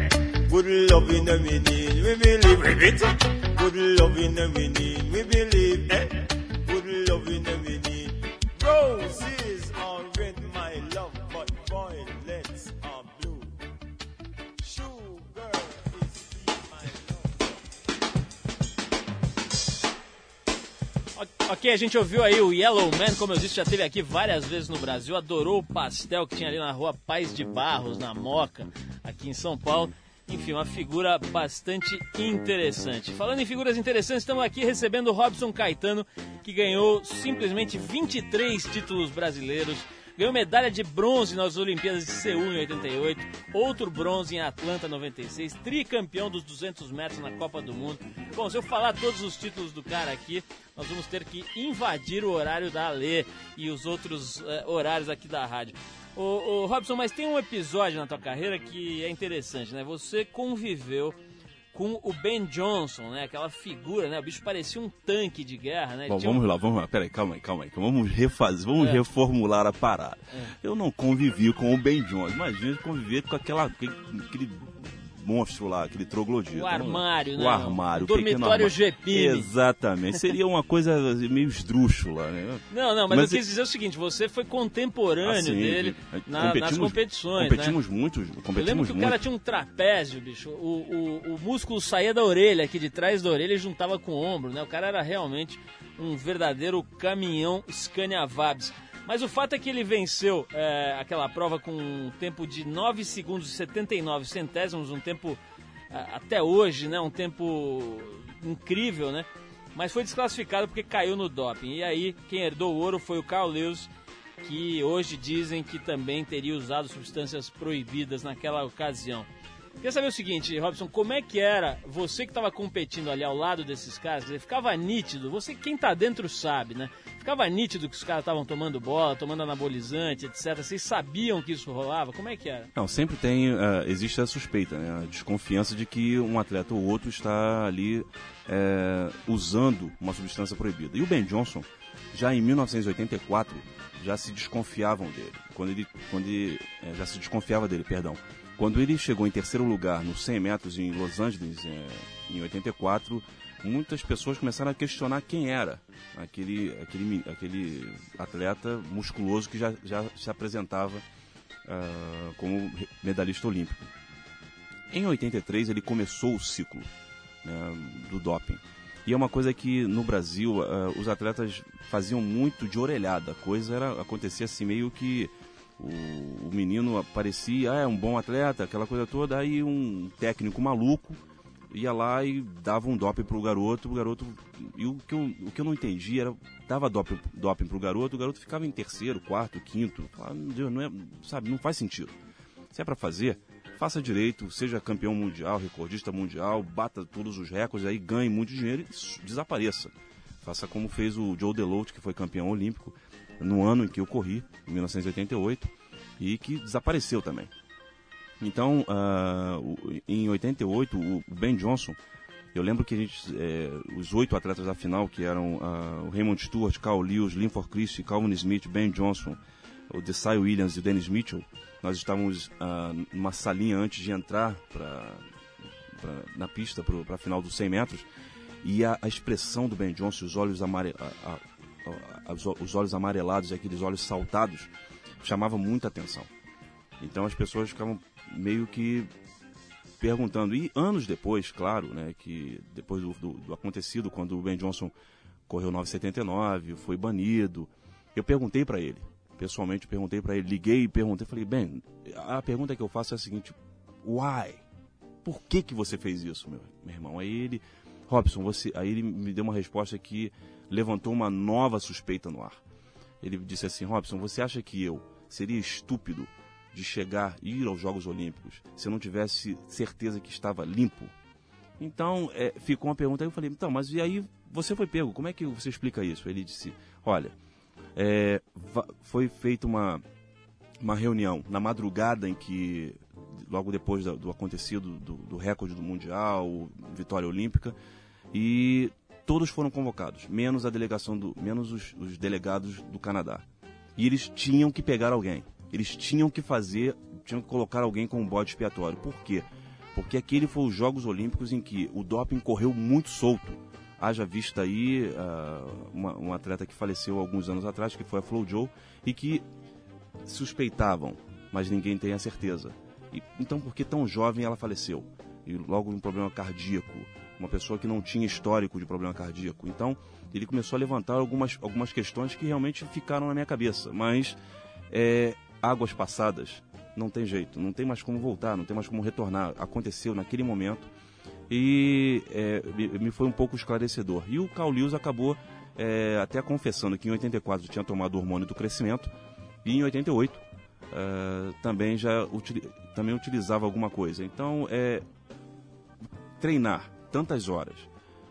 good loving that we need. We believe repeat. good loving that we need. We believe eh, good loving that we need. Roses Ok, a gente ouviu aí o Yellow Man, como eu disse, já teve aqui várias vezes no Brasil, adorou o pastel que tinha ali na rua Paz de Barros, na Moca, aqui em São Paulo. Enfim, uma figura bastante interessante. Falando em figuras interessantes, estamos aqui recebendo o Robson Caetano, que ganhou simplesmente 23 títulos brasileiros. Ganhou medalha de bronze nas Olimpíadas de Seul em 88, outro bronze em Atlanta 96, tricampeão dos 200 metros na Copa do Mundo. Bom, se eu falar todos os títulos do cara aqui, nós vamos ter que invadir o horário da Alê e os outros eh, horários aqui da rádio. Ô, Robson, mas tem um episódio na tua carreira que é interessante, né? Você conviveu com o Ben Johnson, né? Aquela figura, né? O bicho parecia um tanque de guerra, né? Bom, Tinha um- vamos lá, vamos lá. Peraí, calma aí, calma aí. Vamos refazer, vamos É. reformular a parada. Eu não convivi com o Ben Jones. Imagina conviver com aquela, aquele, aquele monstro lá, aquele troglodita. O armário, o né? O armário. O dormitório GPM. Exatamente. Seria uma coisa meio esdrúxula, né? Não, não, mas, Mas eu quis dizer o seguinte, você foi contemporâneo Assim, dele de- na- nas competimos- competições, Competimos né? muito, Eu lembro competimos que o muito. cara tinha um trapézio, bicho. O, o, o músculo saía da orelha, aqui de trás da orelha, e juntava com o ombro, né? O cara era realmente um verdadeiro caminhão Scania Vabs. Mas o fato é que ele venceu é, aquela prova com um tempo de 9 segundos e 79 centésimos, um tempo a- até hoje, né? Um tempo incrível, né? Mas foi desclassificado porque caiu no doping. E aí, quem herdou o ouro foi o Carl Lewis, que hoje dizem que também teria usado substâncias proibidas naquela ocasião. Queria saber o seguinte, Robson, como é que era você que estava competindo ali ao lado desses caras? Quer dizer, ficava nítido, você quem tá dentro sabe, né? Ficava nítido que os caras estavam tomando bola, tomando anabolizante, etc. Vocês sabiam que isso rolava? Como é que era? Não, sempre tem, eh, existe a suspeita, né? a desconfiança de que um atleta ou outro está ali eh, usando uma substância proibida. E o Ben Johnson, já em 1984, já se desconfiavam dele. Quando ele, quando ele eh, já se desconfiava dele, perdão. Quando ele chegou em terceiro lugar nos 100 metros em Los Angeles, eh, em 84, muitas pessoas começaram a questionar quem era aquele, aquele, aquele atleta musculoso que já, já se apresentava ah, como medalhista olímpico. Em 83 ele começou o ciclo né, do doping. E é uma coisa que no Brasil ah, os atletas faziam muito de orelhada. A coisa era acontecia assim meio que o, o menino aparecia, ah, é um bom atleta, aquela coisa toda, aí um técnico maluco ia lá e dava um doping pro garoto, o garoto. E o que eu, o que eu não entendi era, dava doping, doping pro garoto, o garoto ficava em terceiro, quarto, quinto. Ah, meu Deus, não é, sabe, não faz sentido. Se é para fazer, faça direito, seja campeão mundial, recordista mundial, bata todos os recordes, aí ganhe muito dinheiro e desapareça. Faça como fez o Joe DeLoach, que foi campeão olímpico no ano em que eu corri, em 1988, e que desapareceu também. Então, o- em 88, o Ben Johnson, eu lembro que gente, eh, os oito atletas da final, que eram ah, o Raymond Stewart, Carl Lewis, Linford Christie, Calvin Smith, Ben Johnson, o Desai Williams e o Dennis Mitchell, nós estávamos ah, numa salinha antes de entrar pra, pra- na pista para a final dos 100 metros, e a, a expressão do Ben Johnson, os olhos, amare, a- a- a- os olhos amarelados e aqueles olhos saltados, chamava muita atenção. Então as pessoas ficavam meio que perguntando. E anos depois, claro, né, que depois do, do- do acontecido, quando o Ben Johnson correu 979, foi banido, eu perguntei para ele, pessoalmente perguntei para ele, liguei e perguntei, falei, Ben, a pergunta que eu faço é a seguinte, why? Por que que você fez isso, meu, meu irmão? Aí ele, Robson, você, aí ele me deu uma resposta que levantou uma nova suspeita no ar. Ele disse assim, Robson, você acha que eu seria estúpido de chegar, ir aos Jogos Olímpicos, se eu não tivesse certeza que estava limpo? Então, é, ficou uma pergunta, aí eu falei, então, mas e aí você foi pego, como é que você explica isso? Ele disse, olha, é, foi feita uma, uma reunião na madrugada em que, logo depois da- do, acontecido do, do recorde do Mundial, vitória olímpica, e todos foram convocados, menos a delegação do, menos os, os delegados do Canadá. E eles tinham que pegar alguém. Eles tinham que fazer, tinham que colocar alguém com um bode expiatório. Por quê? Porque aquele foi os Jogos Olímpicos em que o doping correu muito solto. Haja vista aí uma, uma atleta que faleceu alguns anos atrás, que foi a Flo Joe, e que suspeitavam, mas ninguém tem a certeza. E, então, por que tão jovem ela faleceu? E logo um problema cardíaco, uma pessoa que não tinha histórico de problema cardíaco. Então, ele começou a levantar algumas, algumas questões que realmente ficaram na minha cabeça. Mas, é, águas passadas, não tem jeito, não tem mais como voltar, não tem mais como retornar. Aconteceu naquele momento e é, me- foi um pouco esclarecedor. E o Carl Lewis acabou é, até confessando que em 84 tinha tomado o hormônio do crescimento e em 88 é, também já também utilizava alguma coisa. Então, é, treinar tantas horas,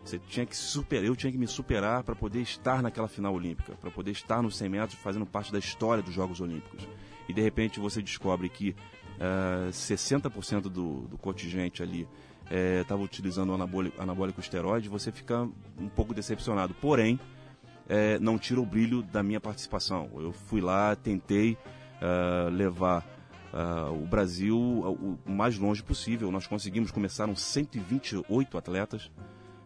você tinha que superar, eu tinha que me superar para poder estar naquela final olímpica, para poder estar nos 100 metros fazendo parte da história dos Jogos Olímpicos. E de repente você descobre que ah, 60% do, do contingente ali estava utilizando o anabólico, anabólico esteroide, você fica um pouco decepcionado. Porém, eh, não tira o brilho da minha participação. Eu fui lá, tentei levar uh, o Brasil uh, o mais longe possível. Nós conseguimos, começaram 128 atletas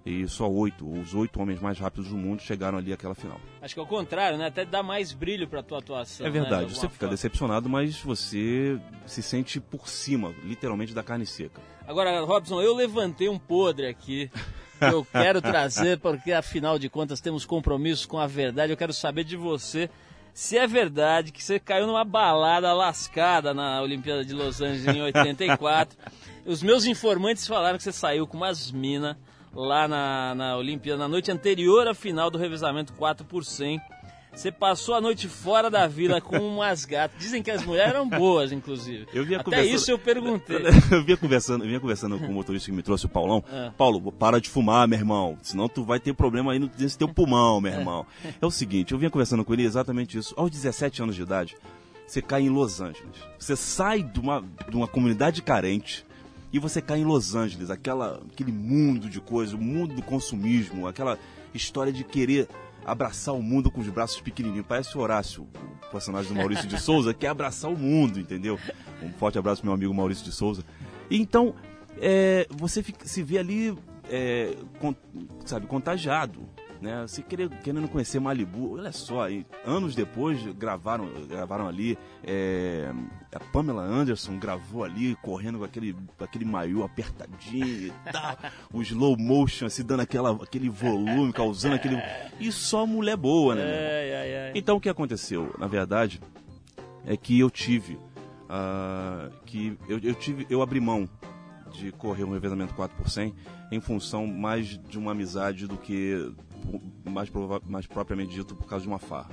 e só oito, os oito homens mais rápidos do mundo chegaram ali àquela final. Acho que é o contrário, né? Até dá mais brilho para tua atuação. É verdade, né? você fica forma. decepcionado, mas você se sente por cima, literalmente, da carne seca. Agora, Robson, eu levantei um podre aqui. Que eu quero trazer, porque afinal de contas temos compromissos com a verdade. Eu quero saber de você se é verdade que você caiu numa balada lascada na Olimpíada de Los Angeles em 84. Os meus informantes falaram que você saiu com umas minas lá na, na Olimpíada, na noite anterior à final do revezamento 4 por 100. Você passou a noite fora da vila com umas gatas. Dizem que as mulheres eram boas, inclusive. Eu Até conversando... isso eu perguntei. eu vinha conversando, eu vinha conversando com o motorista que me trouxe o Paulão. É. Paulo, para de fumar, meu irmão. Senão tu vai ter problema aí nesse teu pulmão, meu irmão. É. é o seguinte, eu vinha conversando com ele exatamente isso. Aos 17 anos de idade, você cai em Los Angeles. Você sai de uma, de uma comunidade carente e você cai em Los Angeles, aquela, aquele mundo de coisas, o mundo do consumismo, aquela história de querer abraçar o mundo com os braços pequenininhos. Parece o Horácio, o personagem do Maurício de Souza, quer abraçar o mundo, entendeu? Um forte abraço meu amigo Maurício de Souza. Então, é, você fica, se vê ali, é, con, sabe, contagiado né? Você querendo conhecer Malibu, olha só, aí, anos depois gravaram, gravaram ali, é, a Pamela Anderson gravou ali, correndo com aquele, aquele maiô apertadinho e tal, o slow motion, assim, dando aquela, aquele volume, causando aquele... E só mulher boa, né? É, é, é. Então o que aconteceu, na verdade, é que eu tive, uh, que eu, eu tive, eu abri mão de correr um revezamento 4 por 100 em função mais de uma amizade do que mais, mais propriamente dito por causa de uma farra.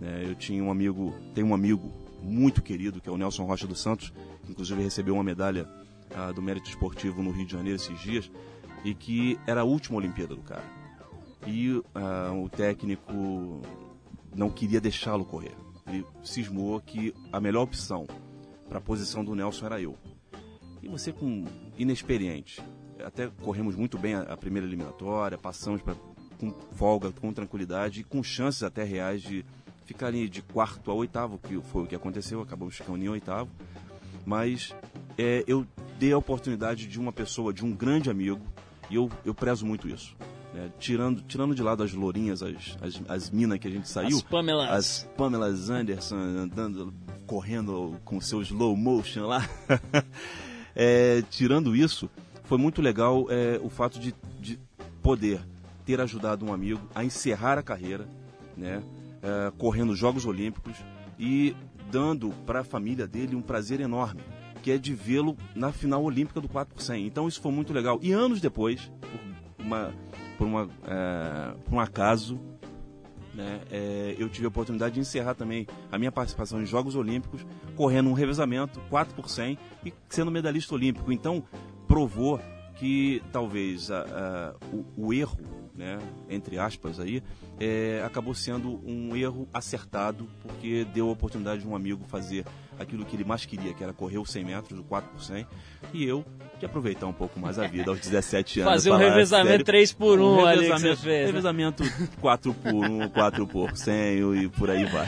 É, eu tinha um amigo, tenho um amigo muito querido que é o Nelson Rocha dos Santos, que inclusive recebeu uma medalha ah, do mérito esportivo no Rio de Janeiro esses dias e que era a última Olimpíada do cara. E ah, o técnico não queria deixá-lo correr. Ele cismou que a melhor opção para a posição do Nelson era eu. E você com inexperiente, até corremos muito bem a, primeira eliminatória, passamos pra, com folga, com tranquilidade e com chances até reais de ficar ali de quarto a oitavo, que foi o que aconteceu, acabamos ficando em oitavo. Mas é, eu dei a oportunidade de uma pessoa, de um grande amigo, e eu, eu prezo muito isso. Né? Tirando, tirando de lado as lourinhas, as, as, as minas que a gente saiu. As Pamelas. As Pamelas Anderson andando, correndo com seu slow motion lá. É, tirando isso, foi muito legal é, o fato de, de, poder ter ajudado um amigo a encerrar a carreira, né, é, correndo Jogos Olímpicos e dando para a família dele um prazer enorme, que é de vê-lo na final olímpica do 4 por 100. Então isso foi muito legal. E anos depois, por, uma, por, uma, é, por um acaso, né, é, eu tive a oportunidade de encerrar também a minha participação em Jogos Olímpicos, correndo um revezamento 4 por 100 e sendo medalhista olímpico. Então, provou que talvez o, o, erro, né, entre aspas aí, é, acabou sendo um erro acertado, porque deu a oportunidade de um amigo fazer aquilo que ele mais queria, que era correr os 100 metros, o 4 por 100, e eu de aproveitar um pouco mais a vida aos 17 anos. Fazer um revezamento 3 por 1 um ali que você fez. Né? Revezamento 4 por 1, 4 por 100 e por aí vai.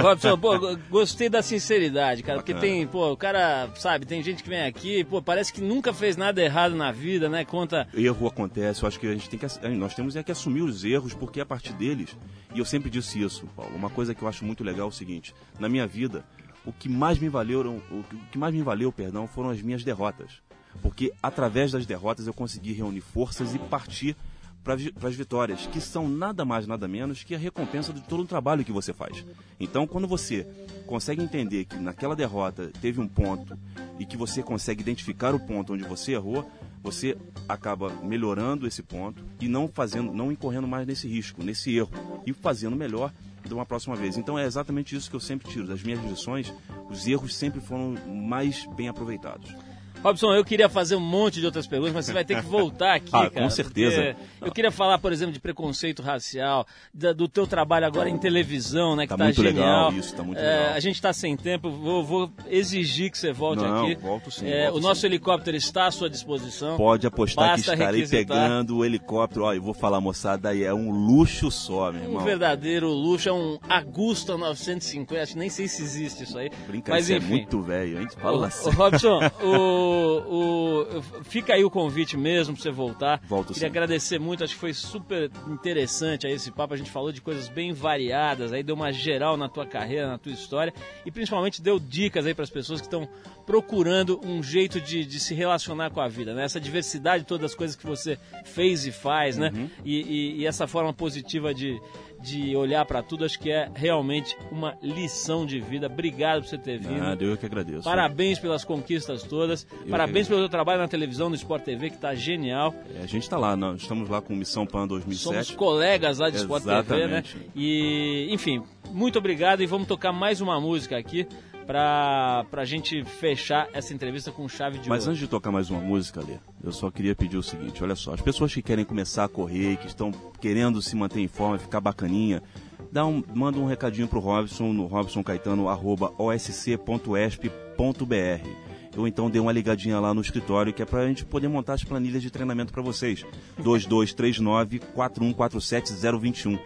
Robson, pô, gostei da sinceridade, cara, Bacana. porque tem, pô, o cara, sabe, tem gente que vem aqui, pô, parece que nunca fez nada errado na vida, né? Conta. Erro acontece, eu acho que a gente tem que, nós temos é que assumir os erros, porque a partir deles, e eu sempre disse isso, Paulo, uma coisa que eu acho muito legal é o seguinte, na minha vida, o que mais me valeu, o que mais me valeu, perdão, foram as minhas derrotas porque através das derrotas eu consegui reunir forças e partir para as vitórias, que são nada mais, nada menos que a recompensa de todo o trabalho que você faz. Então, quando você consegue entender que naquela derrota teve um ponto e que você consegue identificar o ponto onde você errou, você acaba melhorando esse ponto e não fazendo, não incorrendo mais nesse risco, nesse erro e fazendo melhor de uma próxima vez. Então é exatamente isso que eu sempre tiro das minhas lições. Os erros sempre foram mais bem aproveitados. Robson, eu queria fazer um monte de outras perguntas, mas você vai ter que voltar aqui, Ah, cara. com certeza. Eu queria falar, por exemplo, de preconceito racial, da- do teu trabalho agora em televisão, né? Que Tá tá, muito genial. legal isso, tá muito É, legal. a gente tá sem tempo, vou, vou exigir que você volte Não, aqui. volto sim, É, volto o nosso sim. helicóptero está à sua disposição. Pode apostar Basta que estarei requisitar. pegando o helicóptero. Ó, eu vou falar, moçada, aí é um luxo só, meu Um irmão. verdadeiro luxo, é um Agusta 950, acho que nem sei se existe isso aí. Brinca, mas isso é muito velho, hein? Fala Ô, assim. ô, Robson, o, o- fica aí o convite mesmo pra você voltar. Volto Queria sim. agradecer muito, acho que foi super interessante aí esse papo. A gente falou de coisas bem variadas, aí deu uma geral na tua carreira, na tua história e principalmente deu dicas aí para as pessoas que estão procurando um jeito de, de se relacionar com a vida, né? Essa diversidade todas as coisas que você fez e faz, né? Uhum. E, e- e essa forma positiva de, de olhar para tudo, acho que é realmente uma lição de vida. Obrigado por você ter vindo. Nada, eu que agradeço. Parabéns pelas conquistas todas. Eu Parabéns pelo seu trabalho na televisão, no Sport TV, que tá genial. É, a gente tá lá, nós estamos lá com Missão Pan Somos 2007. colegas lá de Sport TV, né? Exatamente. E, enfim, muito obrigado e vamos tocar mais uma música aqui pra, pra gente fechar essa entrevista com chave de Mas ouro. antes de tocar mais uma música, Lê, eu só queria pedir o seguinte, olha só, as pessoas que querem começar a correr, que estão querendo se manter em forma, ficar bacaninha, dá um, manda um recadinho pro Robson no robsoncaetano@osc.esp.br. Ou então dê uma ligadinha lá no escritório, que é pra gente poder montar as planilhas de treinamento para vocês. 2239 4147 021.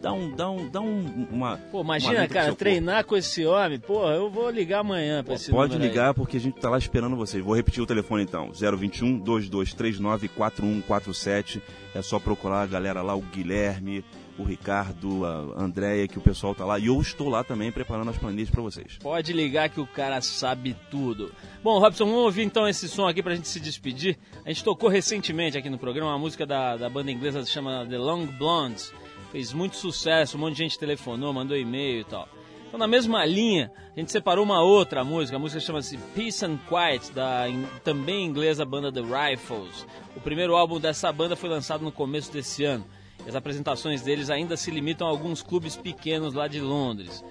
Dá um, dá um, dá um, uma Pô, uma imagina, pro cara, corpo. treinar com esse homem. Porra, eu vou ligar amanhã pra esse Pode número aí. ligar porque a gente tá lá esperando vocês. Vou repetir o telefone então: 021 2239 4147. É só procurar a galera lá, o Guilherme, o Ricardo, a Andréia, que o pessoal tá lá. E eu estou lá também preparando as planilhas para vocês. Pode ligar que o cara sabe tudo. Bom, Robson, vamos ouvir então esse som aqui pra gente se despedir. A gente tocou recentemente aqui no programa uma música da, da banda inglesa que se chama The Long Blondes. Fez muito sucesso, um monte de gente telefonou, mandou e-mail e tal. Então, na mesma linha, a gente separou uma outra música. A música chama-se Peace and Quiet, da também inglesa banda The Rifles. O primeiro álbum dessa banda foi lançado no começo desse ano. E as apresentações deles ainda se limitam a alguns clubes pequenos lá de Londres.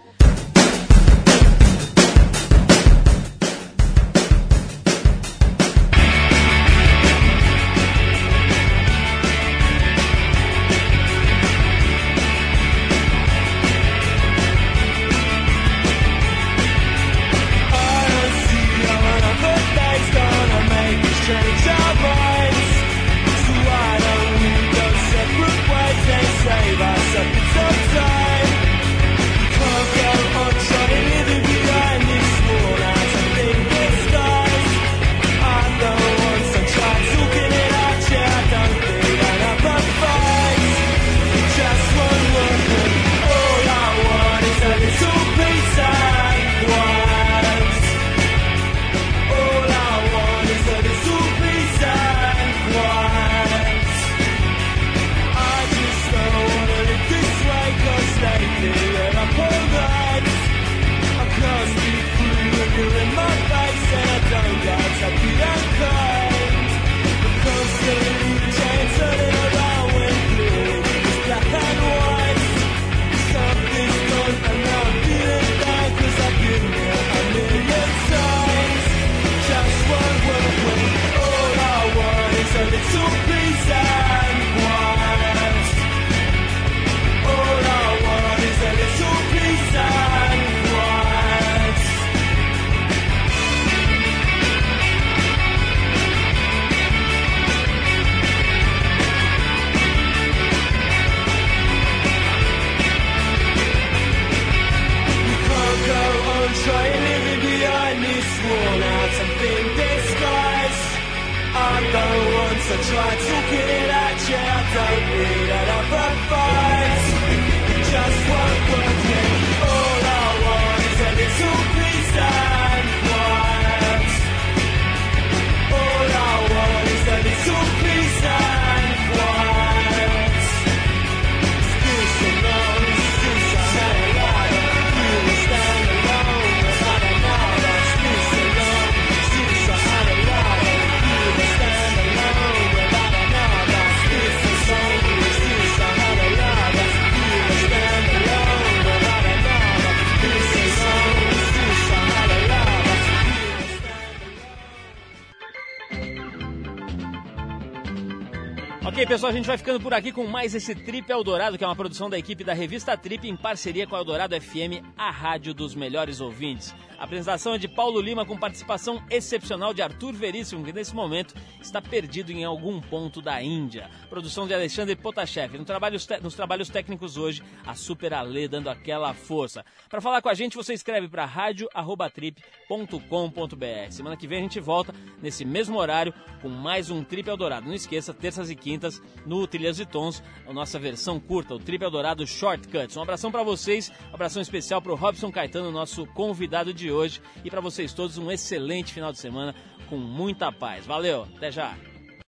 Pessoal, a gente vai ficando por aqui com mais esse Trip Eldorado, que é uma produção da equipe da revista Trip em parceria com a Eldorado FM, a rádio dos melhores ouvintes. A apresentação é de Paulo Lima com participação excepcional de Arthur Veríssimo, que nesse momento está perdido em algum ponto da Índia. Produção de Alexandre Potashev. No trabalhos te- nos trabalhos técnicos hoje, a Super Ale dando aquela força. Para falar com a gente, você escreve para radio@trip.com.br. Semana que vem a gente volta nesse mesmo horário com mais um Trip Eldorado. Não esqueça, terças e quintas no Trilhas e Tons, a nossa versão curta, o Trip Eldorado Shortcuts. Um abração para vocês, um abração especial para o Robson Caetano, nosso convidado de hoje, e para vocês todos um excelente final de semana com muita paz. Valeu, até já.